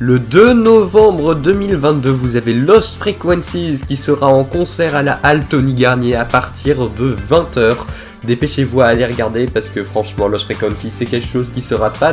Le 2 novembre 2022, vous avez Lost Frequencies qui sera en concert à la halle Tony Garnier à partir de 20h. Dépêchez-vous à aller regarder parce que franchement Lost Frequencies c'est quelque chose qui sera pas